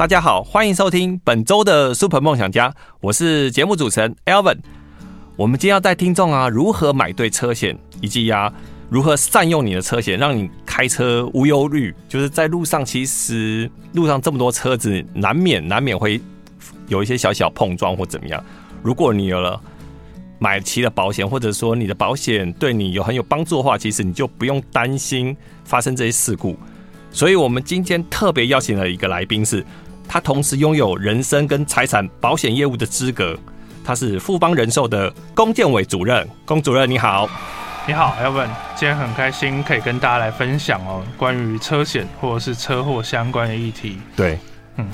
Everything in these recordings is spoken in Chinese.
大家好，欢迎收听本周的 Super 梦想家，我是节目主持人 Alvin。我们今天要带听众啊，如何买对车险，以及呀、啊，如何善用你的车险，让你开车无忧虑。就是在路上，其实路上这么多车子，难免难免会有一些小小碰撞或怎么样。如果你有了买齐了保险，或者说你的保险对你有很有帮助的话，其实你就不用担心发生这些事故。所以，我们今天特别邀请了一个来宾是。他同时拥有人身跟财产保险业务的资格，他是富邦人寿的龚建伟主任。龚主任你好，你好，Elvin，今天很开心可以跟大家来分享哦，关于车险或者是车祸相关的议题。对，嗯，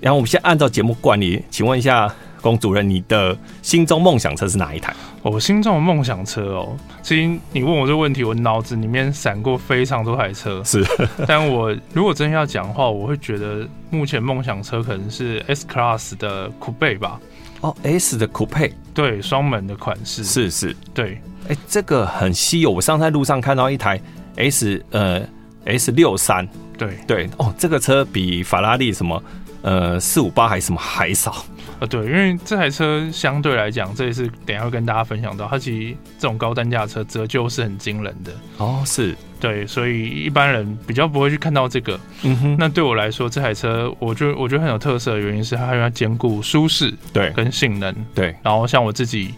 然后我们先按照节目惯例，请问一下。龚主任，你的心中梦想车是哪一台？我心中的梦想车哦，其实你问我这个问题，我脑子里面闪过非常多台车。是，但我如果真要讲的话，我会觉得目前梦想车可能是 S Class 的 Coupe 吧。哦，S 的 Coupe，对，双门的款式。是是，对。哎、欸，这个很稀有。我上次在路上看到一台 S 呃 S 六三，对对哦，这个车比法拉利什么呃四五八还是什么还少。呃，对，因为这台车相对来讲，这也是等一下会跟大家分享到，它其实这种高单价车折旧是很惊人的哦，是对，所以一般人比较不会去看到这个。嗯哼，那对我来说，这台车我觉得我觉得很有特色的原因是它要兼顾舒适对跟性能对，然后像我自己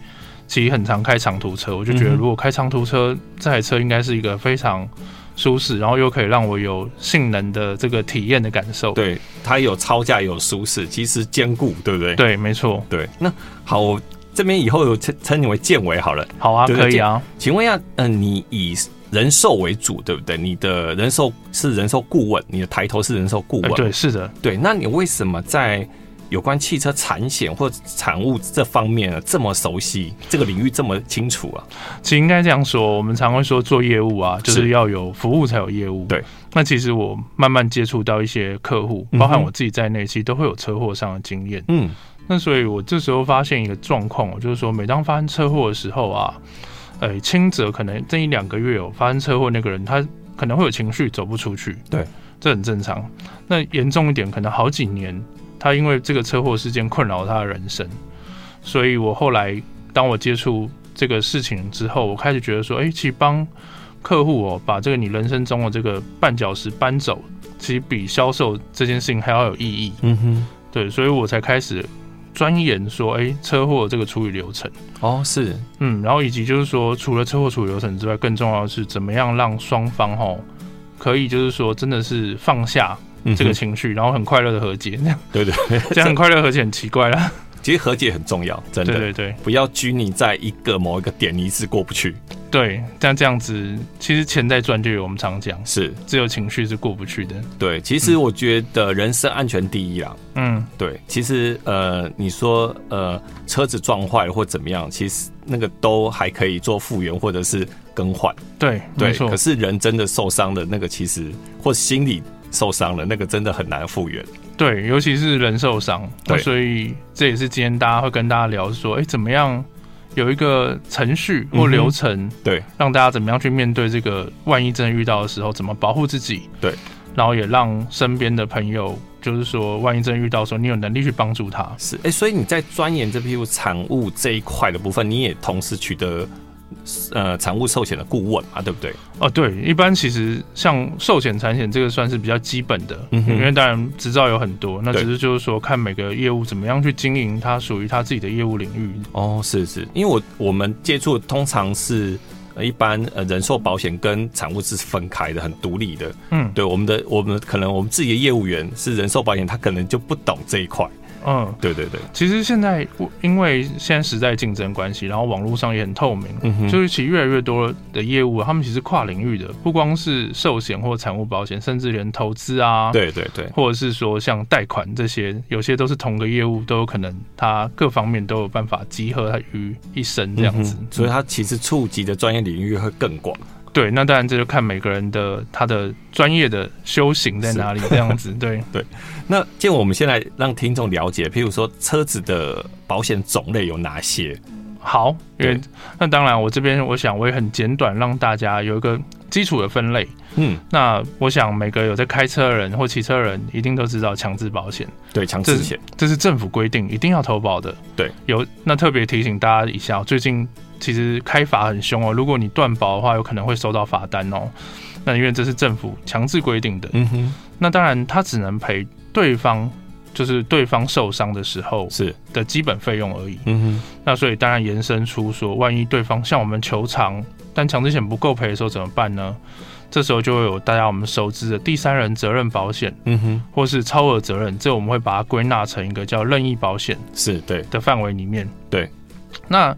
其实很常开长途车，我就觉得如果开长途车，嗯、这台车应该是一个非常。舒适，然后又可以让我有性能的这个体验的感受。对，它有超价，有舒适，其实兼顾，对不对？对，没错。对，那好，我这边以后有称称你为建伟好了。好啊，可以啊。请问一下，嗯、呃，你以人寿为主，对不对？你的人寿是人寿顾问，你的抬头是人寿顾问。对，是的。对，那你为什么在？有关汽车产险或产物这方面啊这么熟悉，这个领域这么清楚啊？其实应该这样说，我们常会说做业务啊，就是要有服务才有业务。对，那其实我慢慢接触到一些客户，包含我自己在内，其实都会有车祸上的经验。嗯，那所以我这时候发现一个状况，就是说，每当发生车祸的时候啊，呃，轻则可能这一两个月有发生车祸，那个人他可能会有情绪走不出去，对，这很正常。那严重一点，可能好几年。他因为这个车祸事件困扰他的人生，所以我后来当我接触这个事情之后，我开始觉得说，哎，其实帮客户哦把这个你人生中的这个绊脚石搬走，其实比销售这件事情还要有意义。嗯哼，对，所以我才开始钻研说，哎，车祸这个处理流程。哦，是，嗯，然后以及就是说，除了车祸处理流程之外，更重要的是怎么样让双方哦可以就是说真的是放下。这个情绪，然后很快乐的和解，这样对对，这样很快乐和解很奇怪啦。其实和解很重要，真的，对对对，不要拘泥在一个某一个点，你一直过不去。对，但这样子，其实钱在赚，就有我们常讲，是只有情绪是过不去的。对，其实我觉得人身安全第一啦。嗯，对，其实呃，你说呃，车子撞坏了或怎么样，其实那个都还可以做复原或者是更换。对，对。可是人真的受伤的那个，其实或心理。受伤了，那个真的很难复原。对，尤其是人受伤，对，所以这也是今天大家会跟大家聊说，哎、欸，怎么样有一个程序或流程，嗯、对，让大家怎么样去面对这个万一真的遇到的时候，怎么保护自己？对，然后也让身边的朋友，就是说，万一真的遇到的时候，你有能力去帮助他。是，哎、欸，所以你在钻研这批产物这一块的部分，你也同时取得。呃，产物寿险的顾问嘛，对不对？哦，对，一般其实像寿险、产险这个算是比较基本的，嗯哼，因为当然执照有很多，那只是就是说看每个业务怎么样去经营，它属于它自己的业务领域。哦，是是，因为我我们接触通常是一般呃人寿保险跟产物是分开的，很独立的。嗯，对，我们的我们可能我们自己的业务员是人寿保险，他可能就不懂这一块。嗯，对对对，其实现在因为现在时代竞争关系，然后网络上也很透明，嗯哼，就是其实越来越多的业务，他们其实跨领域的，不光是寿险或产物保险，甚至连投资啊，对对对，或者是说像贷款这些，有些都是同个业务，都有可能它各方面都有办法集合于一身这样子，嗯，所以它其实触及的专业领域会更广。对，那当然这就看每个人的他的专业的修行在哪里，这样子。对对。那既然我们先来让听众了解，譬如说车子的保险种类有哪些？好，因为那当然我这边我想我也很简短，让大家有一个基础的分类。嗯，那我想每个有在开车的人或骑车的人一定都知道强制保险。对，强制险这是政府规定一定要投保的。对，有那特别提醒大家一下，最近。其实开罚很凶哦，如果你断保的话，有可能会收到罚单哦。那因为这是政府强制规定的，嗯哼。那当然，他只能赔对方，就是对方受伤的时候是的基本费用而已。嗯哼。那所以当然延伸出说，万一对方向我们求偿，但强制险不够赔的时候怎么办呢？这时候就会有大家我们熟知的第三人责任保险，嗯哼，或是超额责任，这我们会把它归纳成一个叫任意保险，是对的范围里面。对，那。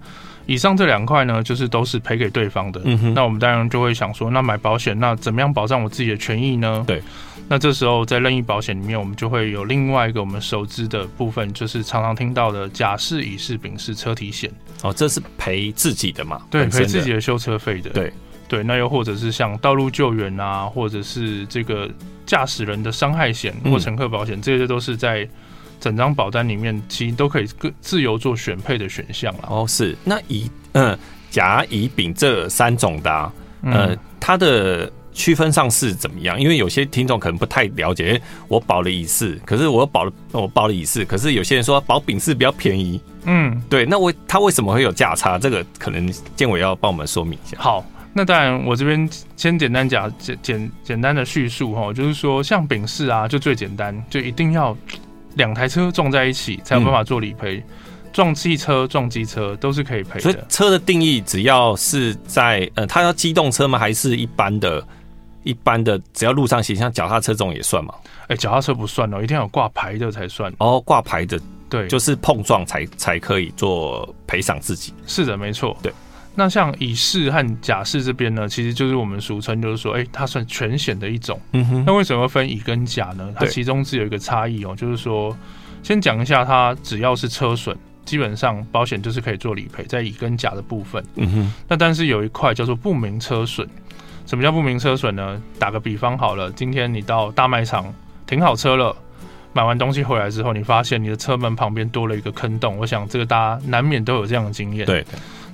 以上这两块呢，就是都是赔给对方的。嗯哼。那我们当然就会想说，那买保险，那怎么样保障我自己的权益呢？对。那这时候在任意保险里面，我们就会有另外一个我们熟知的部分，就是常常听到的甲式、乙式、丙式车体险。哦，这是赔自己的嘛？对，赔自己的修车费的。对对。那又或者是像道路救援啊，或者是这个驾驶人的伤害险或乘客保险，嗯，这些都是在。整张保单里面其实都可以各自由做选配的选项了。哦，是那乙嗯甲乙丙这三种的、啊，呃，嗯、它的区分上是怎么样？因为有些听众可能不太了解。我保了乙式，可是我保了我保了乙式，可是有些人说保丙式比较便宜。嗯，对。那为他为什么会有价差？这个可能建伟要帮我们说明一下。好，那当然我这边先简单讲简简简单的叙述哈，就是说像丙式啊，就最简单，就一定要。两台车撞在一起才有办法做理赔，嗯、撞汽车、撞机车都是可以赔的。所以车的定义只要是在呃，它要机动车吗？还是一般的、一般的，只要路上行，像脚踏车这种也算吗？哎、欸，脚踏车不算哦，一定要有挂牌的才算。哦，挂牌的，对，就是碰撞才才可以做赔偿自己。是的，没错，对。那像乙式和甲式这边呢，其实就是我们俗称，就是说，哎、欸，它算全险的一种。嗯哼。那为什么分乙跟甲呢？它其中是有一个差异哦，就是说，先讲一下，它只要是车损，基本上保险就是可以做理赔，在乙跟甲的部分。嗯哼。那但是有一块叫做不明车损。什么叫不明车损呢？打个比方好了，今天你到大卖场停好车了，买完东西回来之后，你发现你的车门旁边多了一个坑洞。我想这个大家难免都有这样的经验。对。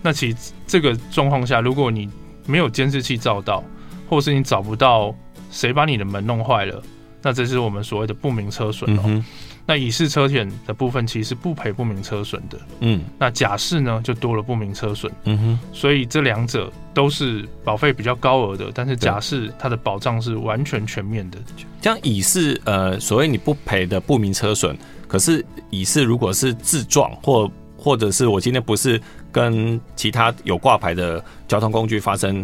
那其实这个状况下，如果你没有监视器照到，或是你找不到谁把你的门弄坏了，那这是我们所谓的不明车损哦。嗯、那乙式车险的部分其实不赔不明车损的。嗯。那甲式呢，就多了不明车损。嗯哼。所以这两者都是保费比较高额的，但是甲式它的保障是完全全面的。像乙式，呃，所谓你不赔的不明车损，可是乙式如果是自撞或或者是我今天不是跟其他有挂牌的交通工具发生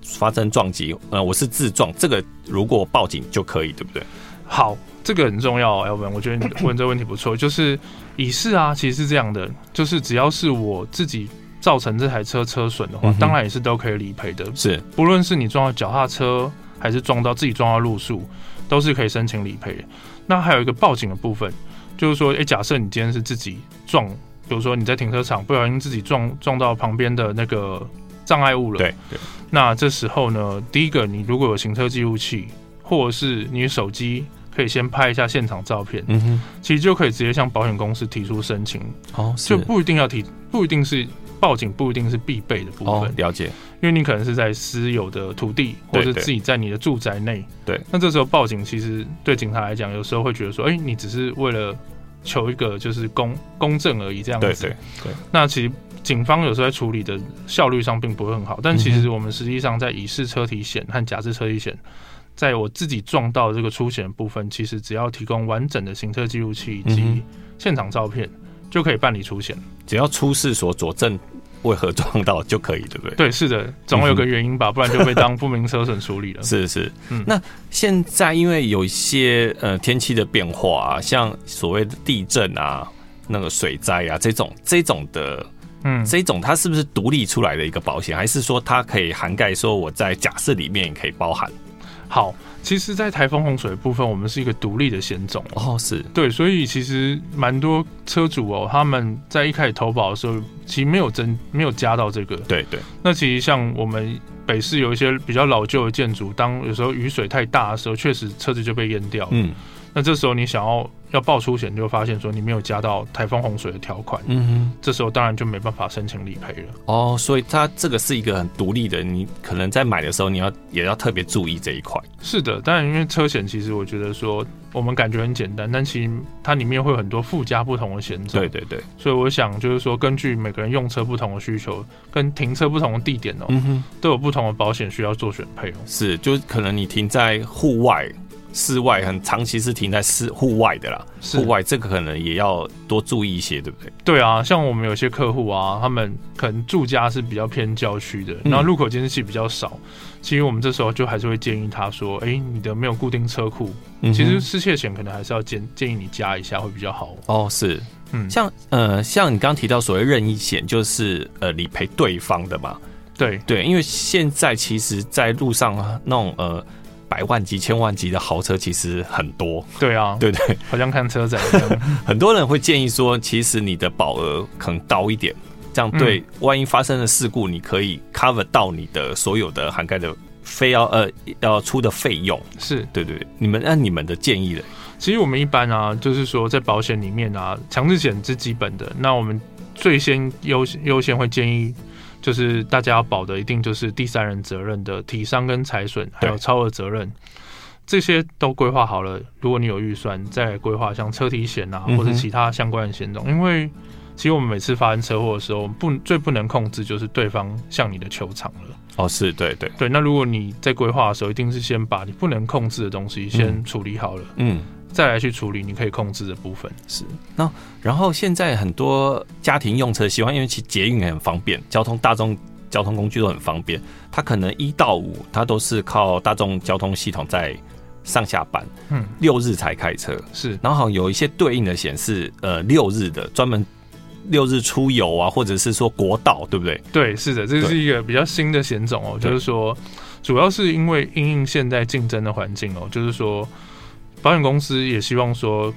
发生撞击，呃，我是自撞，这个如果报警就可以，对不对？好，这个很重要哦，要不然我觉得你问这个问题不错，就是乙式啊，其实是这样的，就是只要是我自己造成这台车车损的话，嗯、当然也是都可以理赔的，是，不论是你撞到脚踏车，还是撞到自己撞到路树，都是可以申请理赔。那还有一个报警的部分。就是说，哎、欸，假设你今天是自己撞，比如说你在停车场不小心自己撞撞到旁边的那个障碍物了，对对。那这时候呢，第一个，你如果有行车记录器，或者是你手机，可以先拍一下现场照片，嗯哼，其实就可以直接向保险公司提出申请，哦，就不一定要提，不一定是。报警不一定是必备的部分，哦，了解，因为你可能是在私有的土地，或者自己在你的住宅内，对，那这时候报警其实对警察来讲，有时候会觉得说，哎、欸，你只是为了求一个就是公公正而已，这样子，对对对。那其实警方有时候在处理的效率上并不会很好，但其实我们实际上在乙式车体险和甲式车体险，在我自己撞到这个出险部分，其实只要提供完整的行车记录器以及现场照片，就可以办理出险，只要出示所佐证。为何撞到就可以，对不对？对，是的，总有个原因吧，嗯、不然就被当不明车损处理了。是是，嗯。那现在因为有一些呃天气的变化啊，像所谓的地震啊、那个水灾啊这种这种的，嗯，这种它是不是独立出来的一个保险，还是说它可以涵盖说我在假设里面也可以包含？好。其实，在台风洪水的部分，我们是一个独立的险种哦，是对，所以其实蛮多车主哦，他们在一开始投保的时候，其实没有增，没有加到这个，对对。那其实像我们北市有一些比较老旧的建筑，当有时候雨水太大的时候，确实车子就被淹掉了，嗯。那这时候你想要要报出险，就发现说你没有加到台风洪水的条款，嗯哼，这时候当然就没办法申请理赔了。哦，所以它这个是一个很独立的，你可能在买的时候你要也要特别注意这一块。是的，当然因为车险其实我觉得说我们感觉很简单，但其实它里面会有很多附加不同的险种。对对对，所以我想就是说，根据每个人用车不同的需求，跟停车不同的地点哦，嗯哼，都有不同的保险需要做选配哦。是，就是可能你停在户外。室外很长期是停在室户外的啦，户外这个可能也要多注意一些，对不对？对啊，像我们有些客户啊，他们可能住家是比较偏郊区的，然后路口监视器比较少，其实我们这时候就还是会建议他说：“哎，你的没有固定车库，其实失窃险可能还是要建建议你加一下会比较好。”哦，是，嗯，像呃，像你刚刚提到所谓任意险，就是呃理赔对方的嘛？对对，因为现在其实在路上那种呃。百万级、千万级的豪车其实很多，对啊，对对，好像看车展一样。很多人会建议说，其实你的保额可能高一点，这样对，万一发生了事故，你可以 cover 到你的所有的涵盖的非要呃要出的费用。是对对，你们按你们的建议的。其实我们一般啊，就是说在保险里面啊，强制险是基本的，那我们最先优优先会建议。就是大家要保的，一定就是第三人责任的体伤跟财损，还有超额责任，这些都规划好了。如果你有预算，再规划像车体险啊，或者其他相关的险种。因为其实我们每次发生车祸的时候，不最不能控制就是对方向你的球场了。哦，是对对对。那如果你在规划的时候，一定是先把你不能控制的东西先处理好了。嗯。嗯再来去处理你可以控制的部分是那，然后现在很多家庭用车喜欢，因为其捷运很方便，交通大众交通工具都很方便。他可能一到五他都是靠大众交通系统在上下班，嗯，六日才开车是。然后好像有一些对应的显示，呃，六日的专门六日出游啊，或者是说国道，对不对？对，是的，这是一个比较新的险种哦，就是说主要是因为因应现在竞争的环境哦，就是说。保险公司也希望说，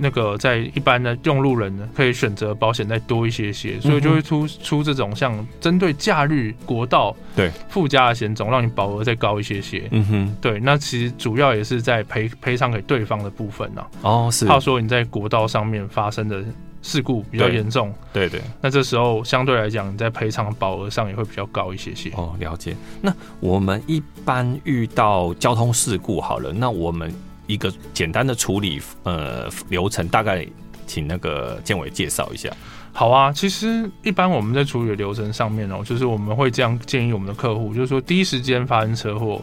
那个在一般的用路人呢，可以选择保险再多一些些，所以就会出出这种像针对假日国道对附加的险种，让你保额再高一些些。嗯哼，对，那其实主要也是在赔赔偿给对方的部分呢。哦，是怕说你在国道上面发生的事故比较严重，对对，那这时候相对来讲，你在赔偿保额上也会比较高一些些。哦，了解。那我们一般遇到交通事故，好了，那我们。一个简单的处理呃流程，大概请那个建伟介绍一下。好啊，其实一般我们在处理的流程上面哦，就是我们会这样建议我们的客户，就是说第一时间发生车祸，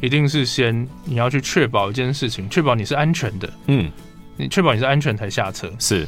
一定是先你要去确保一件事情，确保你是安全的，嗯，你确保你是安全才下车，是。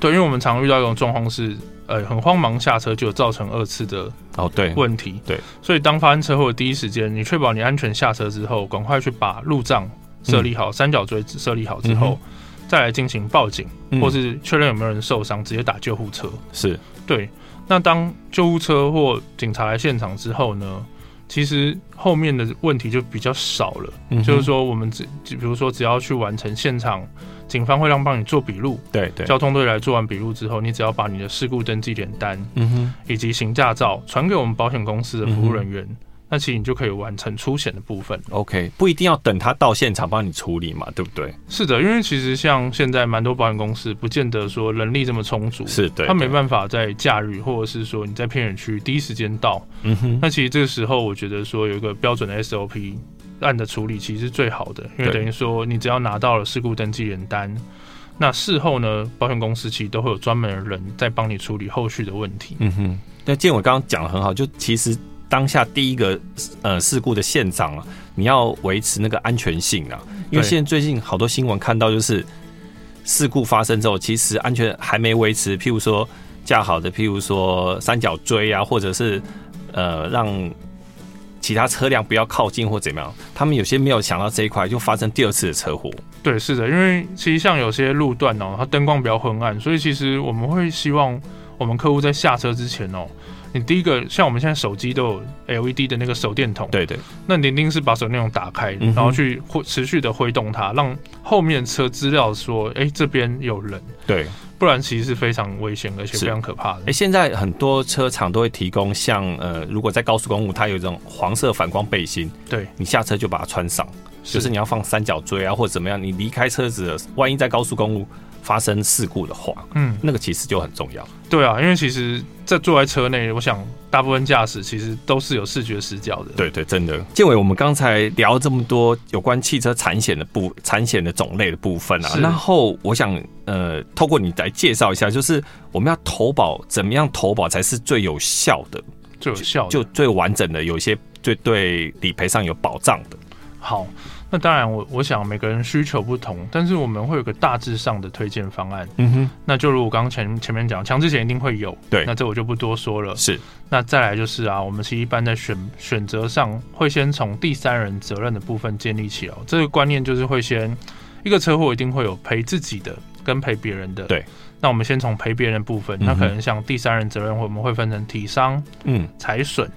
对，因为我们常遇到一种状况是，呃，很慌忙下车就造成二次的哦对。问题，哦，对，对，所以当发生车祸的第一时间，你确保你安全下车之后，赶快去把路障。设立好三角锥设立好之后，嗯、再来进行报警，嗯、或是确认有没有人受伤，直接打救护车。是对。那当救护车或警察来现场之后呢，其实后面的问题就比较少了。嗯、就是说，我们只比如说，只要去完成现场，警方会让帮你做笔录。对对。交通队来做完笔录之后，你只要把你的事故登记点单，嗯哼，以及行驾照传给我们保险公司的服务人员。嗯那其实你就可以完成出险的部分。OK，不一定要等他到现场帮你处理嘛，对不对？是的，因为其实像现在蛮多保险公司不见得说人力这么充足，是对，他没办法在假日或者是说你在偏远区第一时间到。嗯哼。那其实这个时候，我觉得说有一个标准的 SOP 案的处理其实是最好的，因为等于说你只要拿到了事故登记人单，那事后呢，保险公司其实都会有专门的人在帮你处理后续的问题。嗯哼。那建伟刚刚讲的很好，就其实。当下第一个呃事故的现场啊，你要维持那个安全性啊，因为现在最近好多新闻看到就是事故发生之后，其实安全还没维持。譬如说架好的，譬如说三角锥啊，或者是呃让其他车辆不要靠近或怎么样，他们有些没有想到这一块，就发生第二次的车祸。对，是的，因为其实像有些路段哦，它灯光比较昏暗，所以其实我们会希望我们客户在下车之前哦。你第一个像我们现在手机都有 LED 的那个手电筒，对对，那你一定是把手电筒打开，然后去挥持续的挥动它，让后面车知道说，哎，这边有人，对，不然其实是非常危险而且非常可怕的。哎，现在很多车厂都会提供像呃，如果在高速公路，它有一种黄色反光背心，对，你下车就把它穿上，就是你要放三角锥啊或者怎么样，你离开车子，万一在高速公路。发生事故的话，嗯，那个其实就很重要。对啊，因为其实，在坐在车内，我想大部分驾驶其实都是有视觉死角的。对对，真的。建伟，我们刚才聊了这么多有关汽车产险的部产险的种类的部分啊，然后我想呃，透过你来介绍一下，就是我们要投保怎么样投保才是最有效的、最有效的就，就最完整的，有一些最对理赔上有保障的。好。那当然我，我我想每个人需求不同，但是我们会有个大致上的推荐方案。嗯哼，那就如我刚刚前前面讲，强制险一定会有。对，那这我就不多说了。是，那再来就是啊，我们其实一般在选选择上会先从第三人责任的部分建立起哦。这个观念就是会先一个车祸一定会有赔自己的跟赔别人的。对，那我们先从赔别人的部分，那可能像第三人责任，我们会分成体伤、嗯，财损，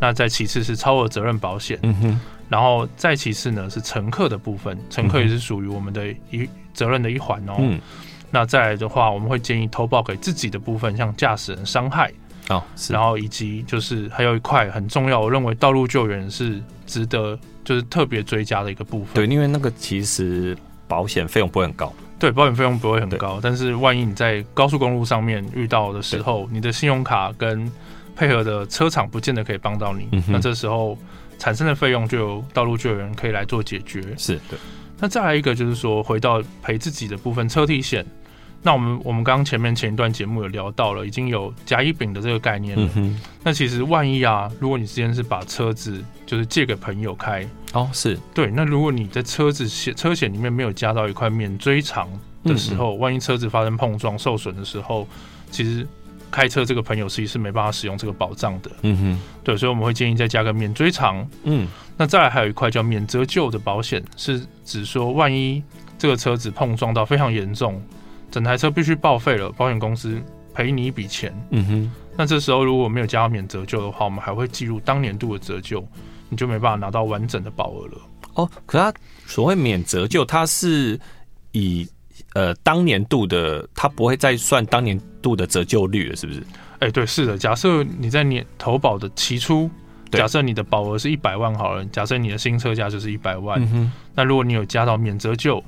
那再其次是超额责任保险。嗯哼。然后再其次呢，是乘客的部分，乘客也是属于我们的一责任的一环哦。嗯，那再来的话，我们会建议投保给自己的部分，像驾驶人伤害哦，然后以及就是还有一块很重要，我认为道路救援是值得就是特别追加的一个部分。对，因为那个其实保险费用不会很高。对，保险费用不会很高，但是万一你在高速公路上面遇到的时候，你的信用卡跟配合的车厂不见得可以帮到你，嗯、那这时候。产生的费用就由道路救援可以来做解决。是的，那再来一个就是说，回到赔自己的部分，车体险。那我们我们刚刚前面前一段节目有聊到了，已经有甲乙丙的这个概念了。嗯、那其实万一啊，如果你之前是把车子就是借给朋友开，哦，是对。那如果你在车子险车险里面没有加到一块免追偿的时候，嗯、万一车子发生碰撞受损的时候，其实。开车这个朋友其实是没办法使用这个保障的，嗯哼，对，所以我们会建议再加个免追偿，嗯，那再来还有一块叫免折旧的保险，是指说万一这个车子碰撞到非常严重，整台车必须报废了，保险公司赔你一笔钱，嗯哼，那这时候如果没有加到免折旧的话，我们还会计入当年度的折旧，你就没办法拿到完整的保额了。哦，可它所谓免折旧，它是以。呃，当年度的它不会再算当年度的折旧率了，是不是？哎、欸，对，是的。假设你在年投保的期初，假设你的保额是一百万好了，假设你的新车价就是一百万，嗯，那如果你有加到免折旧，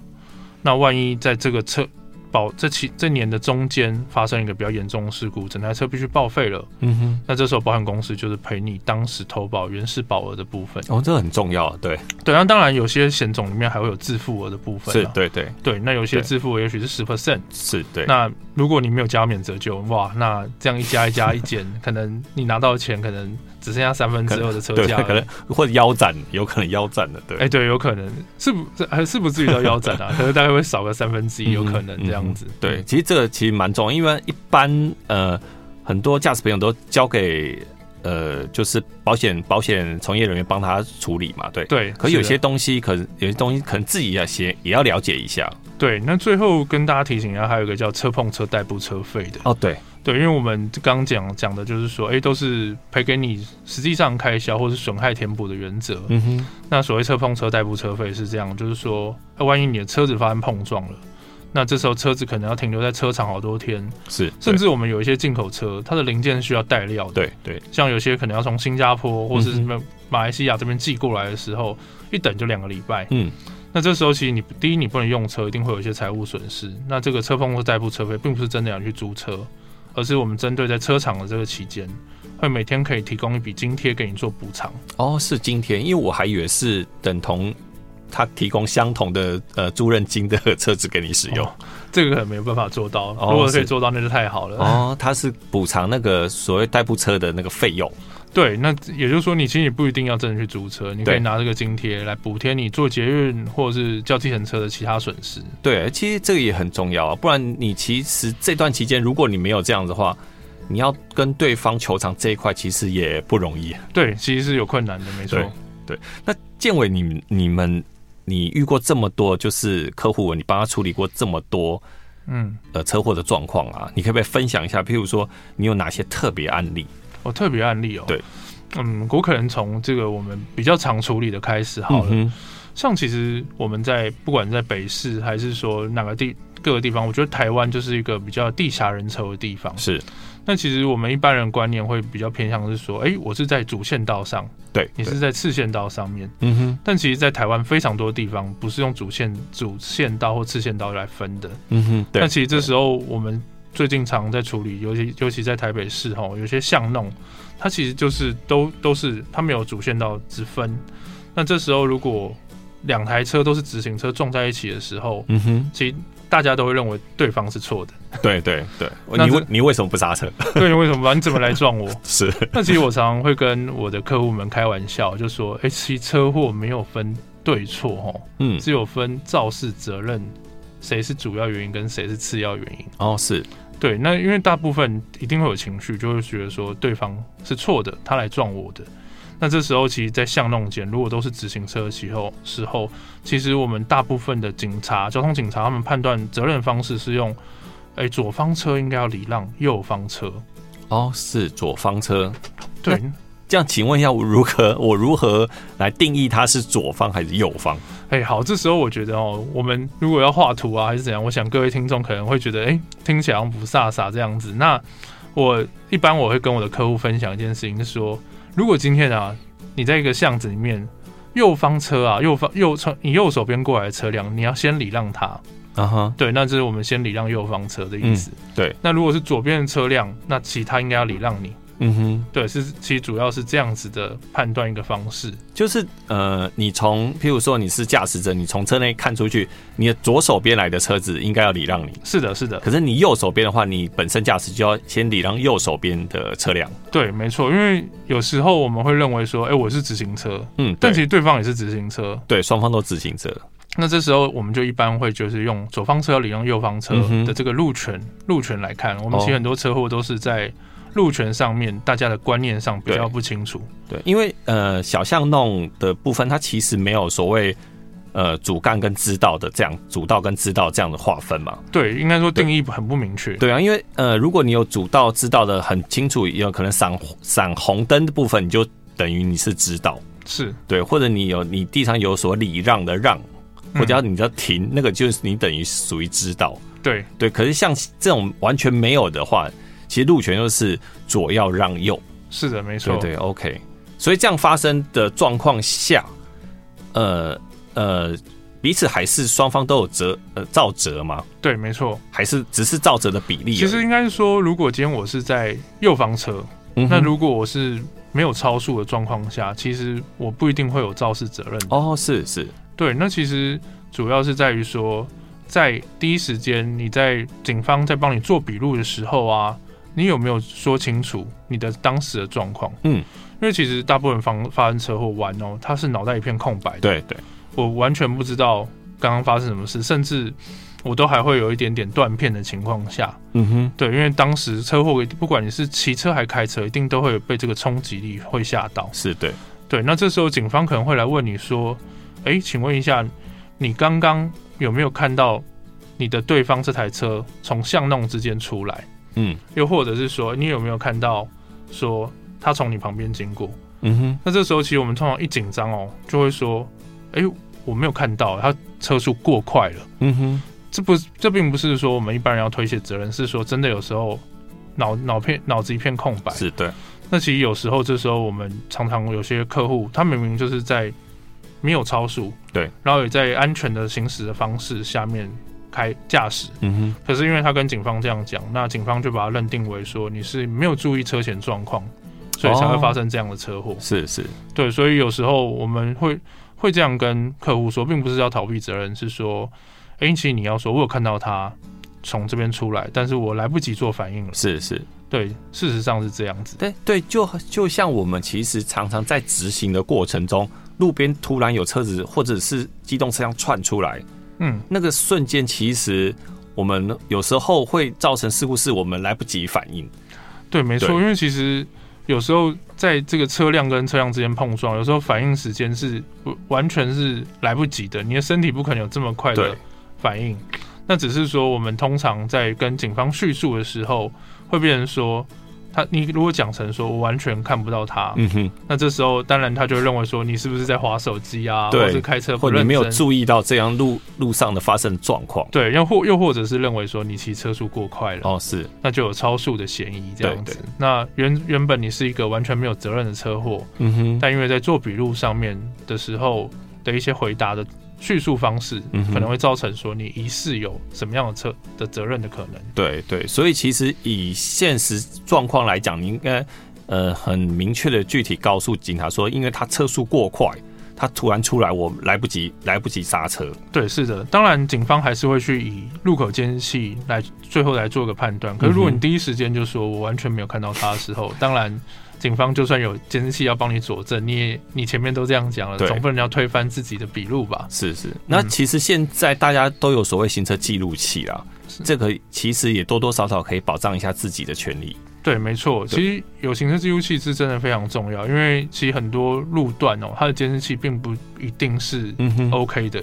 那万一在这个车。保这期这年的中间发生一个比较严重的事故，整台车必须报废了。嗯哼，那这时候保险公司就是赔你当时投保原始保额的部分。哦，这很重要，对对。那当然有些险种里面还会有自付额的部分。是，对对对。那有些自付额也许是十 percent。是，对。那如果你没有加免折旧，哇，那这样一加一加一减，可能你拿到的钱可能。只剩下三分之二的车价，可能或者腰斩，有可能腰斩的，对。哎、欸，对，有可能是不，还是不至于到腰斩啊？可能大概会少个三分之一，有可能这样子。对，其实这个其实蛮重要，因为一般呃很多驾驶朋友都交给呃就是保险保险从业人员帮他处理嘛，对。对。可有些东西，可能有些东西可能自己要先也要了解一下。对，那最后跟大家提醒一下，还有一个叫车碰车代步车费的。哦，对。对，因为我们刚讲讲的就是说，哎，都是赔给你实际上开销或是损害填补的原则。嗯哼。那所谓车碰车代步车费是这样，就是说，万一你的车子发生碰撞了，那这时候车子可能要停留在车厂好多天。是。甚至我们有一些进口车，它的零件需要带料的。对对。像有些可能要从新加坡或是什么马来西亚这边寄过来的时候，一等就两个礼拜。嗯。那这时候其实你第一你不能用车，一定会有一些财务损失。那这个车碰或代步车费并不是真的要去租车。而是我们针对在车厂的这个期间，会每天可以提供一笔津贴给你做补偿。哦，是津贴，因为我还以为是等同他提供相同的呃租赁金的车子给你使用。哦，这个可能没有办法做到。如果可以做到，那就太好了。哦，他是补偿那个所谓代步车的那个费用。对，那也就是说，你其实也不一定要真的去租车，你可以拿这个津贴来补贴你坐捷运或者是叫计程车的其他损失。对，其实这个也很重要啊，不然你其实这段期间，如果你没有这样的话，你要跟对方求偿这一块，其实也不容易。对，其实是有困难的，没错。对，那建伟，你你们你遇过这么多，就是客户，你帮他处理过这么多，嗯，呃，车祸的状况啊，你可不可以分享一下？譬如说，你有哪些特别案例？哦，特别案例哦，对，嗯，我可能从这个我们比较常处理的开始好了。嗯、像其实我们在不管在北市还是说哪个地各个地方，我觉得台湾就是一个比较地狭人稠的地方。是。那其实我们一般人观念会比较偏向是说，哎、欸，我是在主线道上，对，你是在次线道上面，嗯哼。但其实，在台湾非常多地方不是用主线主线道或次线道来分的，嗯哼。对。那其实这时候我们最近常在处理，尤其尤其在台北市哈，有些巷弄，它其实就是都都是它没有主线道之分。那这时候如果两台车都是直行车撞在一起的时候，嗯哼，其实。大家都会认为对方是错的，对对对，你为你为什么不刹车？对，你为什么不？你怎么来撞我？是。那其实我常常会跟我的客户们开玩笑，就说：“哎、欸，其实车祸没有分对错哦，嗯，只有分肇事责任，谁是主要原因跟谁是次要原因。”哦，是对。那因为大部分一定会有情绪，就会觉得说对方是错的，他来撞我的。那这时候，其实，在巷弄间，如果都是直行车的时候，时候，其实我们大部分的警察、交通警察，他们判断责任方式是用，哎、欸，左方车应该要礼让右方车。哦，是左方车。对，这样，请问一下，我如何我如何来定义它是左方还是右方？哎、欸，好，这时候我觉得哦，我们如果要画图啊，还是怎样，我想各位听众可能会觉得，哎、欸，听起来好像不飒飒这样子。那我一般我会跟我的客户分享一件事情，是说。如果今天啊，你在一个巷子里面，右方车啊，右方右从你右手边过来的车辆，你要先礼让他，啊哈，对，那这是我们先礼让右方车的意思。嗯、对，那如果是左边的车辆，那其他应该要礼让你。嗯哼，对，是其实主要是这样子的判断一个方式，就是呃，你从譬如说你是驾驶者，你从车内看出去，你的左手边来的车子应该要礼让你，是的，是的。可是你右手边的话，你本身驾驶就要先礼让右手边的车辆。对，没错，因为有时候我们会认为说，哎、欸，我是直行车，嗯，但其实对方也是直行车，对，双方都直行车。那这时候我们就一般会就是用左方车要礼让右方车的这个路权、嗯、路权来看，我们其实很多车祸都是在。路权上面，大家的观念上比较不清楚。对，对，因为呃，小巷弄的部分，它其实没有所谓呃主干跟支道的这样主道跟支道这样的划分嘛。对，应该说定义很不明确。对啊，因为呃，如果你有主道支道的很清楚，有可能闪闪红灯的部分，你就等于你是支道。是对，或者你有你地上有所礼让的让，或者你要停，嗯、那个就是你等于属于知道。对对，可是像这种完全没有的话。其实路权就是左要让右，是的，没错。对，对，OK。所以这样发生的状况下，呃呃，彼此还是双方都有责呃造责吗？对，没错，还是只是造责的比例。其实应该是说，如果今天我是在右方车，嗯、那如果我是没有超速的状况下，其实我不一定会有肇事责任。哦，是是，对。那其实主要是在于说，在第一时间你在警方在帮你做笔录的时候啊。你有没有说清楚你的当时的状况？嗯，因为其实大部分发发生车祸完哦，他是脑袋一片空白的。对对，我完全不知道刚刚发生什么事，甚至我都还会有一点点断片的情况下。嗯哼，对，因为当时车祸，不管你是骑车还开车，一定都会有被这个冲击力会吓到。是对，对。那这时候警方可能会来问你说：“哎，请问一下，你刚刚有没有看到你的对方这台车从巷弄之间出来？”嗯，又或者是说，你有没有看到说他从你旁边经过？嗯哼，那这时候其实我们通常一紧张哦，就会说，哎、欸，我没有看到，他车速过快了。嗯哼，这不，这并不是说我们一般人要推卸责任，是说真的有时候脑脑片脑子一片空白。是对。那其实有时候这时候我们常常有些客户，他明明就是在没有超速，对，然后也在安全的行驶的方式下面。开驾驶，嗯哼，可是因为他跟警方这样讲，那警方就把他认定为说你是没有注意车前状况，所以才会发生这样的车祸。是是，对，所以有时候我们会会这样跟客户说，并不是要逃避责任，是说，哎，其实你要说，我有看到他从这边出来，但是我来不及做反应了。是是，对，事实上是这样子。对对，就就像我们其实常常在执行的过程中，路边突然有车子或者是机动车辆窜出来。嗯，那个瞬间其实我们有时候会造成事故，是我们来不及反应。对，没错，因为其实有时候在这个车辆跟车辆之间碰撞，有时候反应时间是完全是来不及的，你的身体不可能有这么快的反应。那只是说，我们通常在跟警方叙述的时候，会被人说。他，你如果讲成说我完全看不到他，嗯哼，那这时候当然他就认为说你是不是在划手机啊，或者是开车不认真，或你没有注意到这样路路上的发生状况，对，又或又或者是认为说你骑车速过快了，哦，是，那就有超速的嫌疑这样子。那原原本你是一个完全没有责任的车祸，嗯哼，但因为在做笔录上面的时候的一些回答的。叙述方式可能会造成说你疑似有什么样的车的责任的可能。对对，所以其实以现实状况来讲，你应该呃很明确的具体告诉警察说，因为他车速过快，他突然出来，我来不及来不及刹车。对，是的，当然警方还是会去以路口监视器来最后来做个判断。可是如果你第一时间就说我完全没有看到他的时候，当然。警方就算有监视器要帮你佐证，你也你前面都这样讲了，总不能要推翻自己的笔录吧？是是。那其实现在大家都有所谓行车记录器啦，这个其实也多多少少可以保障一下自己的权利。对，没错。其实有行车记录器是真的非常重要，因为其实很多路段哦，它的监视器并不一定是 OK 的。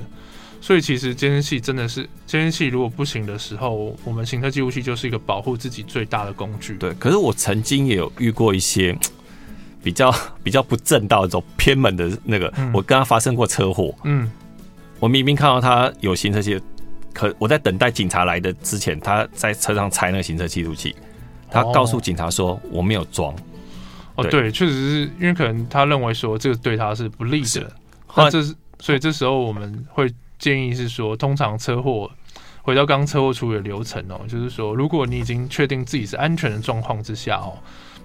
所以其实监视器真的是监视器，如果不行的时候，我们行车记录器就是一个保护自己最大的工具。对，可是我曾经也有遇过一些比较比较不正道走偏门的那个，嗯、我跟他发生过车祸。嗯，我明明看到他有行车记，可我在等待警察来的之前，他在车上拆那个行车记录器，他告诉警察说我没有装。哦，对，确实是因为可能他认为说这个对他是不利的，那这是所以这时候我们会。建议是说，通常车祸回到刚刚车祸处理的流程哦，就是说，如果你已经确定自己是安全的状况之下哦，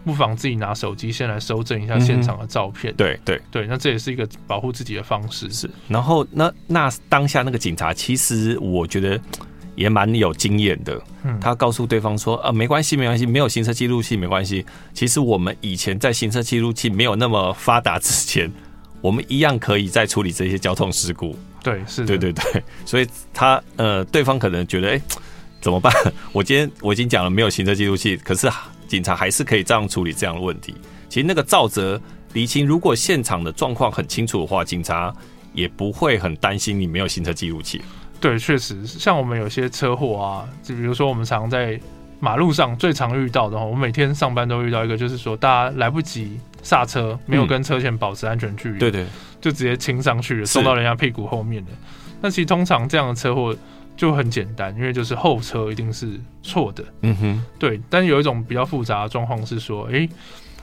不妨自己拿手机先来搜证一下现场的照片。对对对，那这也是一个保护自己的方式。是，然后那那当下那个警察，其实我觉得也蛮有经验的。嗯，他告诉对方说啊，没关系，没关系，没有行车记录器没关系。其实我们以前在行车记录器没有那么发达之前，我们一样可以在处理这些交通事故。对，是，对对对，所以他呃，对方可能觉得，哎，怎么办？我今天我已经讲了没有行车记录器，可是警察还是可以这样处理这样的问题。其实那个肇责厘清，如果现场的状况很清楚的话，警察也不会很担心你没有行车记录器。对，确实，像我们有些车祸啊，就比如说我们常在马路上最常遇到的话，我每天上班都遇到一个，就是说大家来不及刹车，没有跟车前保持安全距离。对对。就直接亲上去了，送到人家屁股后面了。那其实通常这样的车祸就很简单，因为就是后车一定是错的。嗯哼，对。但有一种比较复杂的状况是说，诶、欸，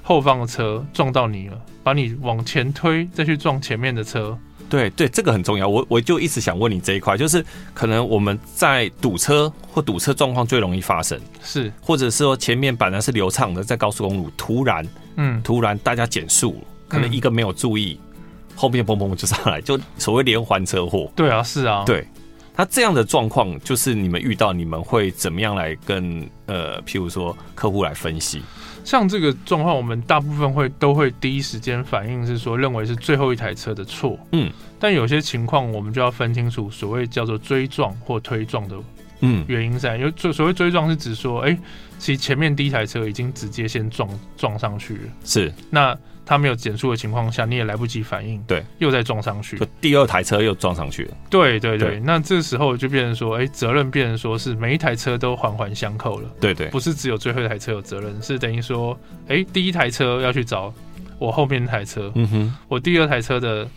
后方的车撞到你了，把你往前推，再去撞前面的车。对对，这个很重要。我我就一直想问你这一块，就是可能我们在堵车或堵车状况最容易发生，是，或者是说前面本来是流畅的，在高速公路突然，嗯，突然大家减速，可能一个没有注意。嗯后面砰砰就上来，就所谓连环车祸。对啊，是啊。对，他这样的状况，就是你们遇到，你们会怎么样来跟呃，譬如说客户来分析？像这个状况，我们大部分会都会第一时间反应是说，认为是最后一台车的错。嗯。但有些情况，我们就要分清楚，所谓叫做追撞或推撞的嗯原因在。因为所谓追撞是指说，哎、欸，其实前面第一台车已经直接先撞撞上去了。是。那。他没有减速的情况下，你也来不及反应，对，又再撞上去，就第二台车又撞上去了。对对对，对那这时候就变成说，哎、欸，责任变成说是每一台车都环环相扣了。对，对对，不是只有最后一台车有责任，是等于说，哎、欸，第一台车要去找我后面那台车，嗯哼，我第二台车的。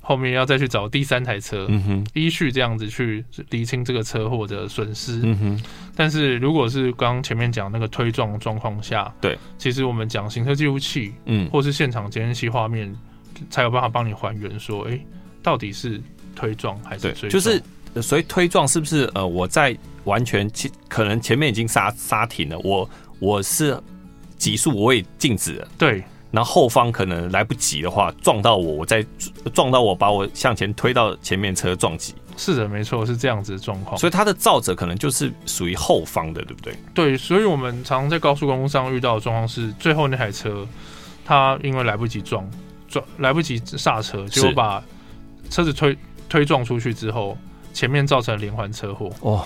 后面要再去找第三台车，嗯哼，依序这样子去厘清这个车祸的损失，嗯哼。但是如果是刚刚前面讲那个推撞状况下，对，其实我们讲行车记录器，嗯，或是现场监视器画面，才有办法帮你还原说，哎、欸，到底是推撞还是追撞？就是所以推撞是不是呃，我在完全其可能前面已经刹刹停了，我我是急速我也静止了，对。然后后方可能来不及的话，撞到我，我再撞到我，把我向前推到前面车撞击。是的，没错，是这样子的状况。所以它的造者可能就是属于后方的，对不对？对，所以我们常常在高速公路上遇到的状况是，最后那台车，它因为来不及撞撞，来不及刹车，结果把车子推推撞出去之后，前面造成连环车祸。哦，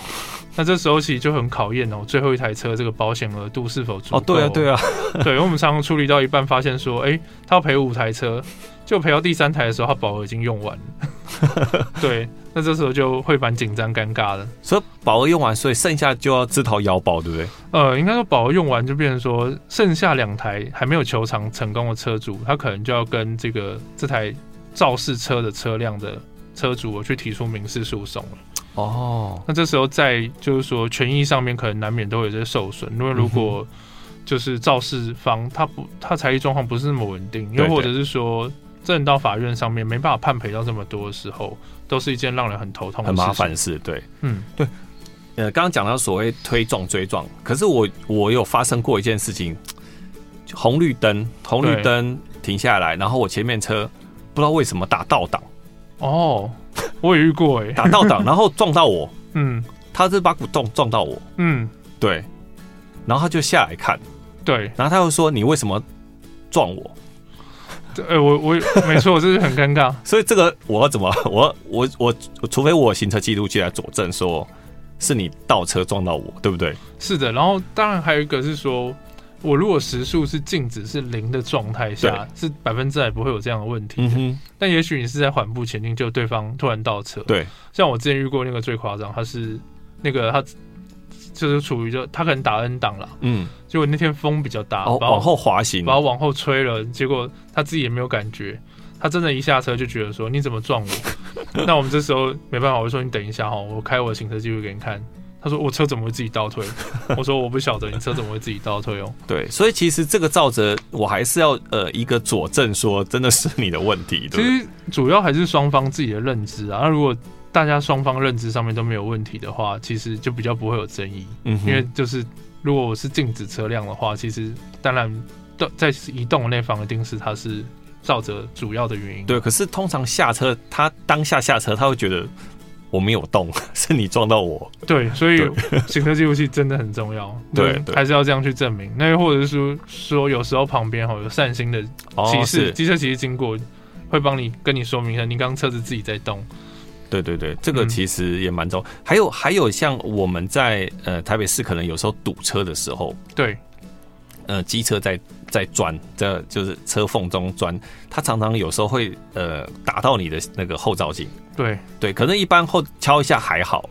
那这时候其实就很考验哦，最后一台车这个保险额度是否足够？哦，对啊，对啊，对，因为我们常常处理到一半，发现说，哎、欸，他要赔五台车，就赔到第三台的时候，他保额已经用完了。对，那这时候就会蛮紧张、尴尬的。所以保额用完，所以剩下就要自掏腰包，对不对？呃，应该说保额用完，就变成说，剩下两台还没有求偿成功的车主，他可能就要跟这个这台肇事车的车辆的车主去提出民事诉讼了。哦，那这时候在就是说权益上面可能难免都有些受损，因为如果就是肇事方他不他财力状况不是那么稳定，又或者是说真的到法院上面没办法判赔到这么多的时候，都是一件让人很头痛、很麻烦的事。对，嗯，对。呃，刚刚讲到所谓推撞追撞，可是我我有发生过一件事情，红绿灯红绿灯停下来，然后我前面车不知道为什么打倒档。哦。我也遇过哎、欸，打倒档，然后撞到我，嗯，他是把骨撞撞到我，嗯，对，然后他就下来看，对，然后他又说你为什么撞我？我我没错，这是很尴尬，所以这个我要怎么我我 我，我除非我行车记录器来佐证说是你倒车撞到我，对不对？是的，然后当然还有一个是说。我如果时速是静止是零的状态下，是百分之百不会有这样的问题的。嗯、但也许你是在缓步前进，就对方突然倒车。对，像我之前遇过那个最夸张，他是那个他就是处于就他可能打 N 档了，嗯，结果那天风比较大，哦、往后滑行，把我往后吹了，结果他自己也没有感觉，他真的一下车就觉得说你怎么撞我？那我们这时候没办法，我就说你等一下哈，我开我的行车记录给你看。他说：“我车怎么会自己倒退？” 我说：“我不晓得你车怎么会自己倒退哦。”对，所以其实这个照着，我还是要呃一个佐证，说真的是你的问题。对，其实主要还是双方自己的认知啊。那如果大家双方认知上面都没有问题的话，其实就比较不会有争议。嗯，因为就是如果我是禁止车辆的话，其实当然在移动的那方一定是它是照着主要的原因。对，可是通常下车，他当下下车，他会觉得。我没有动，是你撞到我。对，所以行车记录器真的很重要。对，对，还是要这样去证明。那又或者是说，说有时候旁边哈有善心的骑士、机、哦、车骑士经过，会帮你跟你说明一下，你刚刚车子自己在动。对对对，这个其实也蛮重、还有还有，像我们在呃台北市，可能有时候堵车的时候，对，呃，机车在在钻，这就是车缝中钻，它常常有时候会呃打到你的那个后照镜。对对，可能一般后敲一下还好，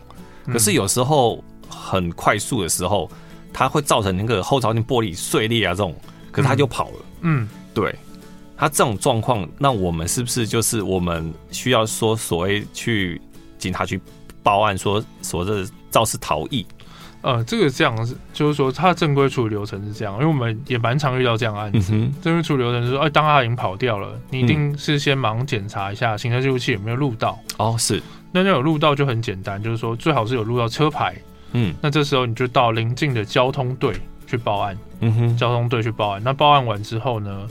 可是有时候很快速的时候，它会造成那个后照镜玻璃碎裂啊这种，可是它就跑了。嗯，对，它这种状况，那我们是不是就是我们需要说所谓去警察局报案说，所谓的肇事逃逸？呃，这个这样是，就是说，他正规处理流程是这样，因为我们也蛮常遇到这样案子。嗯、正规处理流程是说，哎，当他已经跑掉了，你一定是先忙检查一下行车记录器有没有录到。哦，是。那要有录到就很简单，就是说最好是有录到车牌。嗯。那这时候你就到邻近的交通队去报案。嗯哼。交通队去报案，那报案完之后呢？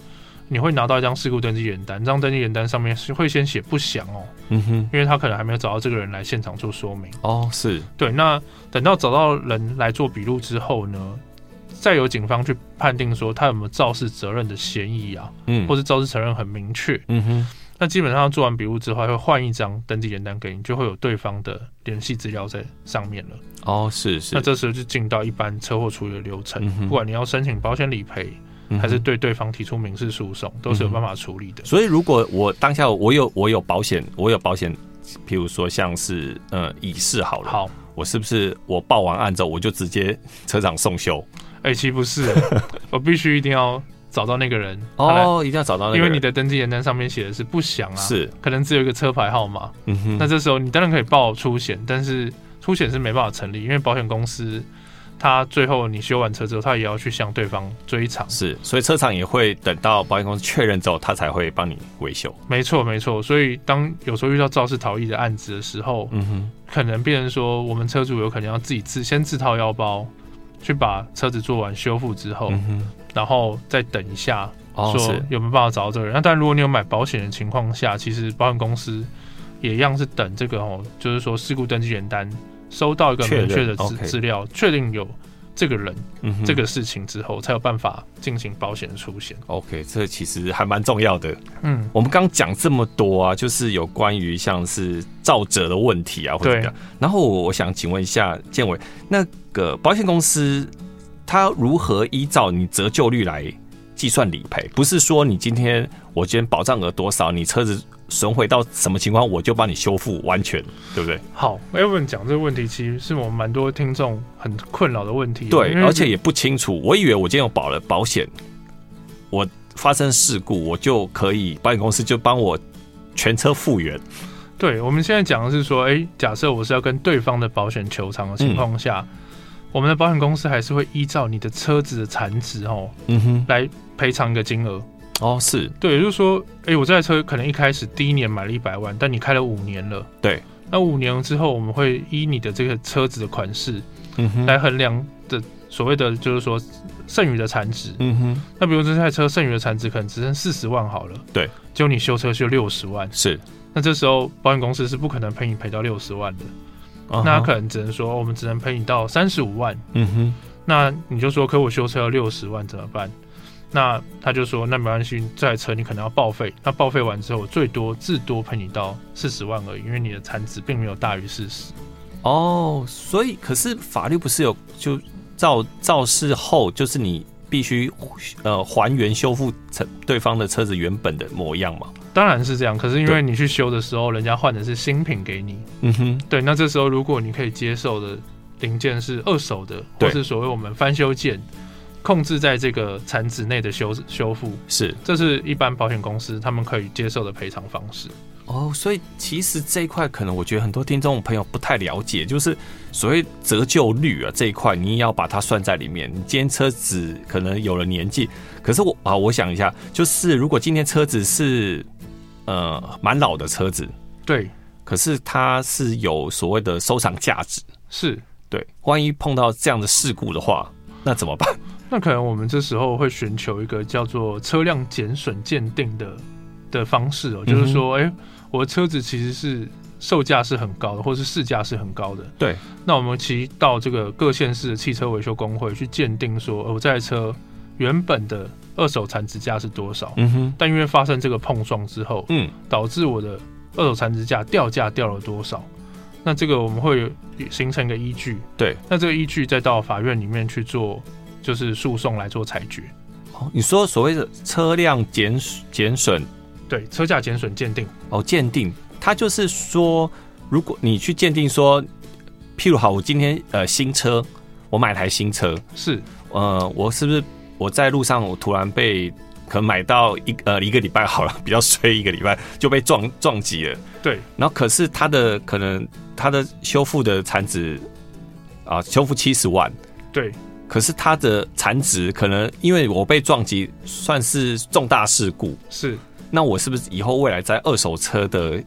你会拿到一张事故登记原单，这张登记原单上面是会先写不详哦，嗯哼，因为他可能还没有找到这个人来现场做说明哦，是对。那等到找到人来做笔录之后呢，再由警方去判定说他有没有肇事责任的嫌疑啊，嗯，或是肇事责任很明确，嗯哼。那基本上做完笔录之后，会换一张登记原单给你，就会有对方的联系资料在上面了。哦，是是。那这时候就进到一般车祸处理的流程，嗯，不管你要申请保险理赔。还是对对方提出民事诉讼，都是有办法处理的。所以，如果我当下我有我有保险，我有保险，譬如说像是呃乙式好了，好，我是不是我报完案之后，我就直接 车厂送修？哎、欸，其实不是，我必须一定要找到那个人哦，一定要找到那个人，因为你的登记人单上面写的是不详啊，是可能只有一个车牌号码。嗯哼，那这时候你当然可以报出险，但是出险是没办法成立，因为保险公司。他最后你修完车之后，他也要去向对方追偿，是，所以车厂也会等到保险公司确认之后，他才会帮你维修。没错，没错。所以当有时候遇到肇事逃逸的案子的时候，嗯哼，可能变成说我们车主有可能要自己自先自掏腰包去把车子做完修复之后，嗯哼，然后再等一下，说有没有办法找到这个人。哦、那但如果你有买保险的情况下，其实保险公司也一样是等这个哦，就是说事故登记原单。收到一个明确的资资料，确定有这个人、嗯、这个事情之后，才有办法进行保险的出险。OK，这其实还蛮重要的。嗯，我们刚讲这么多啊，就是有关于像是肇责的问题啊，或者怎么样。然后我想请问一下建伟，那个保险公司它如何依照你折旧率来计算理赔？不是说你今天我今天保障额多少，你车子。损毁到什么情况，我就帮你修复完全，对不对？好，Elvin 讲这个问题，其实是我们蛮多听众很困扰的问题。对，而且也不清楚。我以为我今天有保了保险，我发生事故，我就可以保险公司就帮我全车复原。对，我们现在讲的是说，哎，假设我是要跟对方的保险求偿的情况下，嗯、我们的保险公司还是会依照你的车子的残值哦，嗯哼，来赔偿一个金额。哦，是。对，也就是说，哎、欸，我这台车可能一开始第一年买了一百万，但你开了五年了，对，那五年之后，我们会依你的这个车子的款式，嗯哼，来衡量的所谓的就是说剩余的产值，嗯哼，那比如这台车剩余的产值可能只剩四十万好了，对，结果你修车修六十万，是，那这时候保险公司是不可能赔你赔到六十万的，uh huh、那他可能只能说我们只能赔你到三十五万，嗯哼，那你就说，可我修车要六十万怎么办？那他就说，那没关系，这台车你可能要报废。那报废完之后，最多至多赔你到四十万而已，因为你的残值并没有大于四十。哦，所以可是法律不是有就肇肇事后，就是你必须呃还原修复成对方的车子原本的模样吗？当然是这样。可是因为你去修的时候，人家换的是新品给你。嗯哼。对，那这时候如果你可以接受的零件是二手的，或是所谓我们翻修件。控制在这个产值内的修修复是，这是一般保险公司他们可以接受的赔偿方式。哦，所以其实这一块可能我觉得很多听众朋友不太了解，就是所谓折旧率啊这一块，你也要把它算在里面。你今天车子可能有了年纪，可是我啊，我想一下，就是如果今天车子是呃蛮老的车子，对，可是它是有所谓的收藏价值，是对，万一碰到这样的事故的话，那怎么办？那可能我们这时候会寻求一个叫做车辆减损鉴定的的方式哦，就是说，哎，我的车子其实是售价是很高的，或是市价是很高的。对。那我们其实到这个各县市的汽车维修工会去鉴定，说，我这台车原本的二手残值价是多少？嗯哼。但因为发生这个碰撞之后，嗯，导致我的二手残值价掉价掉了多少？那这个我们会形成一个依据。对。那这个依据再到法院里面去做。就是诉讼来做裁决。哦，你说所谓的车辆减减损，对，车价减损鉴定。哦，鉴定，它就是说，如果你去鉴定说，譬如好，我今天呃新车，我买台新车，是，呃，我是不是我在路上我突然被可能买到一呃一个礼拜好了，比较衰一个礼拜就被撞撞击了，对，然后可是它的可能它的修复的产值啊，修复七十万，对。可是它的残值可能因为我被撞击算是重大事故，是，那我是不是以后未来在二手车的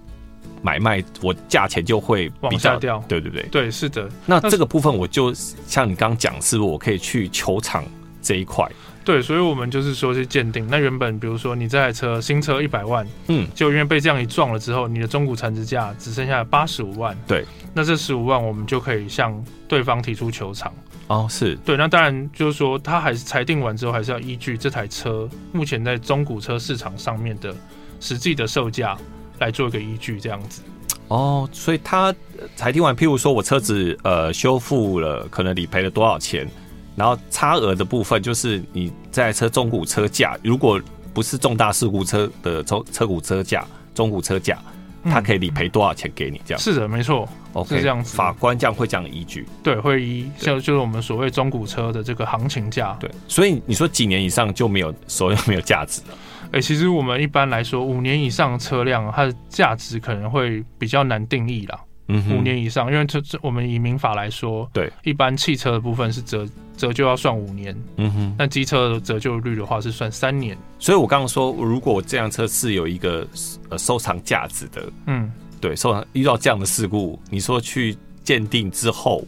买卖，我价钱就会比较往下掉？对对对，对是的。那这个部分我就像你刚刚讲，是不是我可以去球场这一块？对，所以我们就是说去鉴定。那原本比如说你这台车新车一百万，嗯，就因为被这样一撞了之后，你的中古残值价只剩下八十五万，对，那这十五万我们就可以向对方提出求偿。哦，是对，那当然就是说，他还是裁定完之后，还是要依据这台车目前在中古车市场上面的实际的售价来做一个依据，这样子。哦，所以他裁定完，譬如说我车子呃修复了，可能理赔了多少钱，然后差额的部分就是你这台车中古车价，如果不是重大事故车的车车古车价，中古车价。他可以理赔多少钱给你？这样是的，没错。OK，是这样子。法官这样会这样依据？对，会依像就是我们所谓中古车的这个行情价。对，所以你说几年以上就没有所有没有价值了？哎、欸，其实我们一般来说，五年以上的车辆，它的价值可能会比较难定义啦。嗯，五年以上，因为这这我们以民法来说，对，一般汽车的部分是折折旧要算五年，嗯哼，那机车的折旧率的话是算三年。所以我刚刚说，如果这辆车是有一个呃收藏价值的，嗯，对，收藏遇到这样的事故，你说去鉴定之后，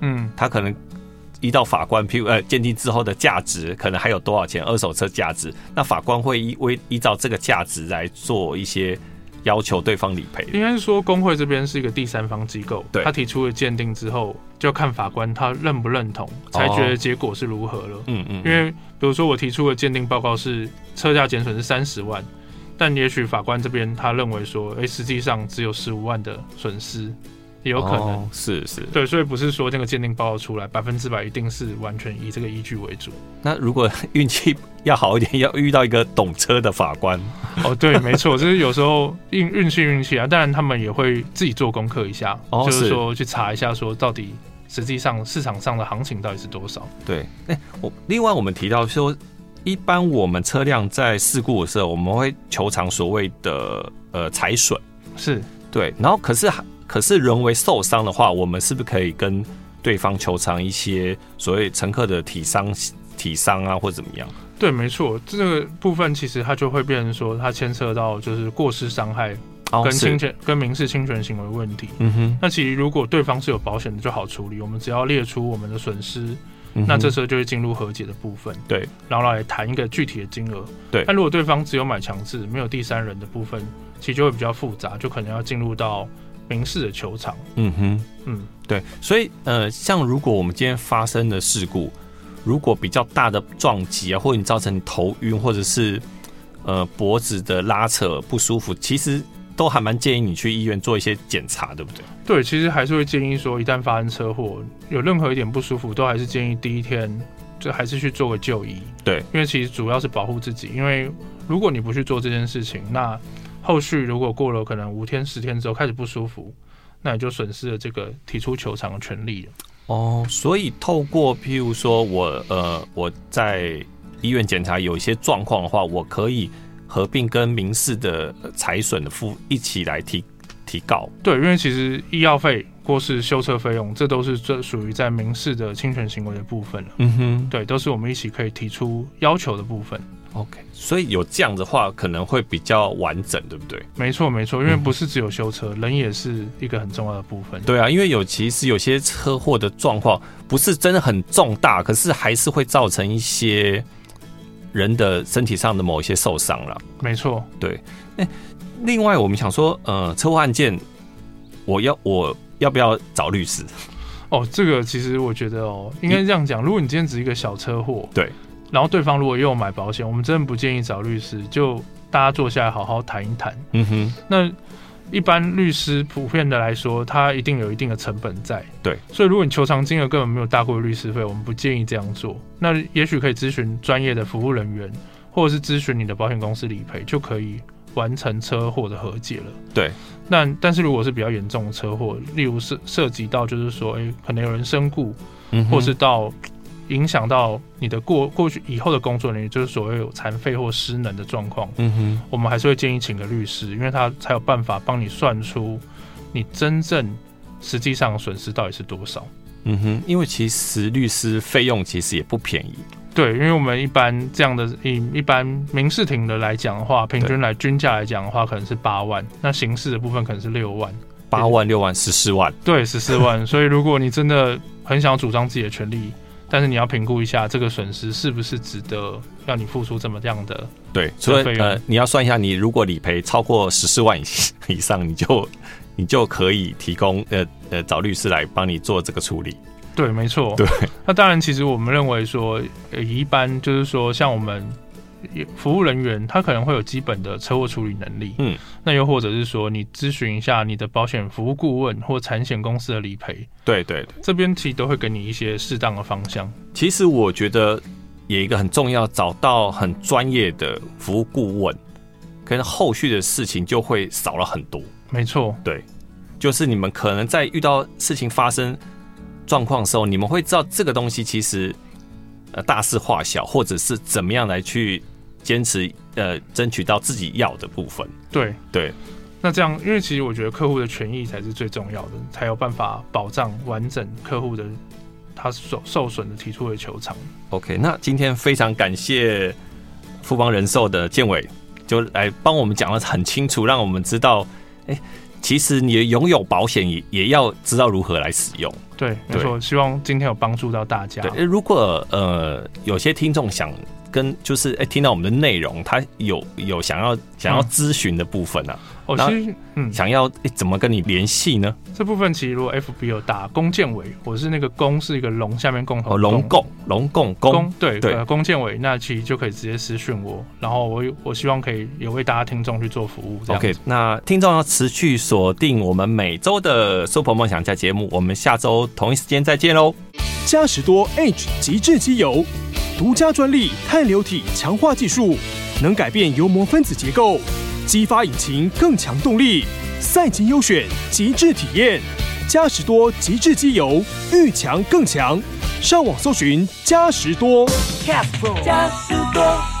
嗯，他可能依照法官，譬如呃鉴定之后的价值可能还有多少钱，二手车价值，那法官会依为依照这个价值来做一些。要求对方理赔？应该是说工会这边是一个第三方机构，对，他提出了鉴定之后，就看法官他认不认同，裁决的结果是如何了。嗯嗯。因为比如说我提出的鉴定报告是车价减损是三十万，但也许法官这边他认为说，哎，实际上只有十五万的损失。也有可能、哦、是是对，所以不是说这个鉴定报告出来百分之百一定是完全以这个依据为主。那如果运气要好一点，要遇到一个懂车的法官哦，对，没错，就是有时候运运气运气啊，当然他们也会自己做功课一下，哦、就是说去查一下，说到底实际上市场上的行情到底是多少。对，哎、欸，我另外我们提到说，一般我们车辆在事故的时候，我们会求偿所谓的呃财损，是对，然后可是还。可是人为受伤的话，我们是不是可以跟对方求偿一些所谓乘客的体伤、体伤啊，或者怎么样？对，没错，这个部分其实它就会变成说，它牵涉到就是过失伤害跟侵权、跟民事侵权行为问题。嗯哼，那其实如果对方是有保险的，就好处理，我们只要列出我们的损失，嗯、那这时候就会进入和解的部分。对，然后来谈一个具体的金额。对，但如果对方只有买强制，没有第三人的部分，其实就会比较复杂，就可能要进入到。民事的球场，嗯哼，嗯，对，所以呃，像如果我们今天发生的事故，如果比较大的撞击啊，或者你造成你头晕，或者是呃脖子的拉扯不舒服，其实都还蛮建议你去医院做一些检查，对不对？对，其实还是会建议说，一旦发生车祸，有任何一点不舒服，都还是建议第一天就还是去做个就医。对，因为其实主要是保护自己，因为如果你不去做这件事情，那后续如果过了可能五天十天之后开始不舒服，那你就损失了这个提出求偿的权利了。哦，所以透过譬如说我呃我在医院检查有一些状况的话，我可以合并跟民事的财损的付一起来提提告。对，因为其实医药费或是修车费用，这都是这属于在民事的侵权行为的部分了。嗯哼，对，都是我们一起可以提出要求的部分。OK，所以有这样的话可能会比较完整，对不对？没错，没错，因为不是只有修车，嗯，人也是一个很重要的部分。对啊，因为有其实有些车祸的状况不是真的很重大，可是还是会造成一些人的身体上的某一些受伤了。没错，对。欸，另外我们想说，呃，车祸案件，我要我要不要找律师？哦，这个其实我觉得哦，应该这样讲，如果你今天只是一个小车祸，对。然后对方如果又有买保险，我们真的不建议找律师，就大家坐下来好好谈一谈。嗯哼，那一般律师普遍的来说，他一定有一定的成本在。对，所以如果你求偿金额根本没有大过律师费，我们不建议这样做。那也许可以咨询专业的服务人员，或者是咨询你的保险公司理赔，就可以完成车祸的和解了。对，那但是如果是比较严重的车祸，例如涉涉及到就是说，哎，可能有人身故，嗯，或是到。影响到你的过过去以后的工作能力，就是所谓有残废或失能的状况。嗯哼，我们还是会建议请个律师，因为他才有办法帮你算出你真正实际上损失到底是多少。嗯哼，因为其实律师费用其实也不便宜。对，因为我们一般这样的以一般民事庭的来讲的话，平均来均价来讲的话，可能是八万，那刑事的部分可能是六万。八万、六万、十四万。对，十四万。所以如果你真的很想主张自己的权利。但是你要评估一下这个损失是不是值得要你付出这么样的对，所以呃，你要算一下，你如果理赔超过十四万以以上，你就你就可以提供呃呃找律师来帮你做这个处理。对，没错。对，那当然，其实我们认为说，呃，一般就是说，像我们。服务人员他可能会有基本的车祸处理能力，嗯，那又或者是说你咨询一下你的保险服务顾问或产险公司的理赔，对对，这边其实都会给你一些适当的方向。其实我觉得有一个很重要，找到很专业的服务顾问，可能后续的事情就会少了很多。没错，对，就是你们可能在遇到事情发生状况的时候，你们会知道这个东西其实呃大事化小，或者是怎么样来去。坚持呃，争取到自己要的部分。对对，那这样，因为其实我觉得客户的权益才是最重要的，才有办法保障完整客户的他受受损的提出的求偿。OK，那今天非常感谢富邦人寿的建伟，就来帮我们讲的很清楚，让我们知道，哎、欸，其实你拥有保险也也要知道如何来使用。对，没错，希望今天有帮助到大家。对，如果呃有些听众想。跟就是哎、欸，听到我们的内容，他有有想要想要咨询的部分呢、啊？我其实嗯，想要怎么跟你联系呢？这部分其实如果 FB 有打龚建伟，我是那个龚是一个龙下面共同龙共龙共龚对对龚建伟，那其实就可以直接私讯我，然后我我希望可以也为大家听众去做服务。OK，那听众要持续锁定我们每周的 Super 梦想家节目，我们下周同一时间再见喽。嘉实多 H 极致机油，独家专利碳流体强化技术，能改变油膜分子结构，激发引擎更强动力。赛级优选，极致体验，嘉实多极致机油，遇强更强。上网搜寻嘉实多。嘉实多。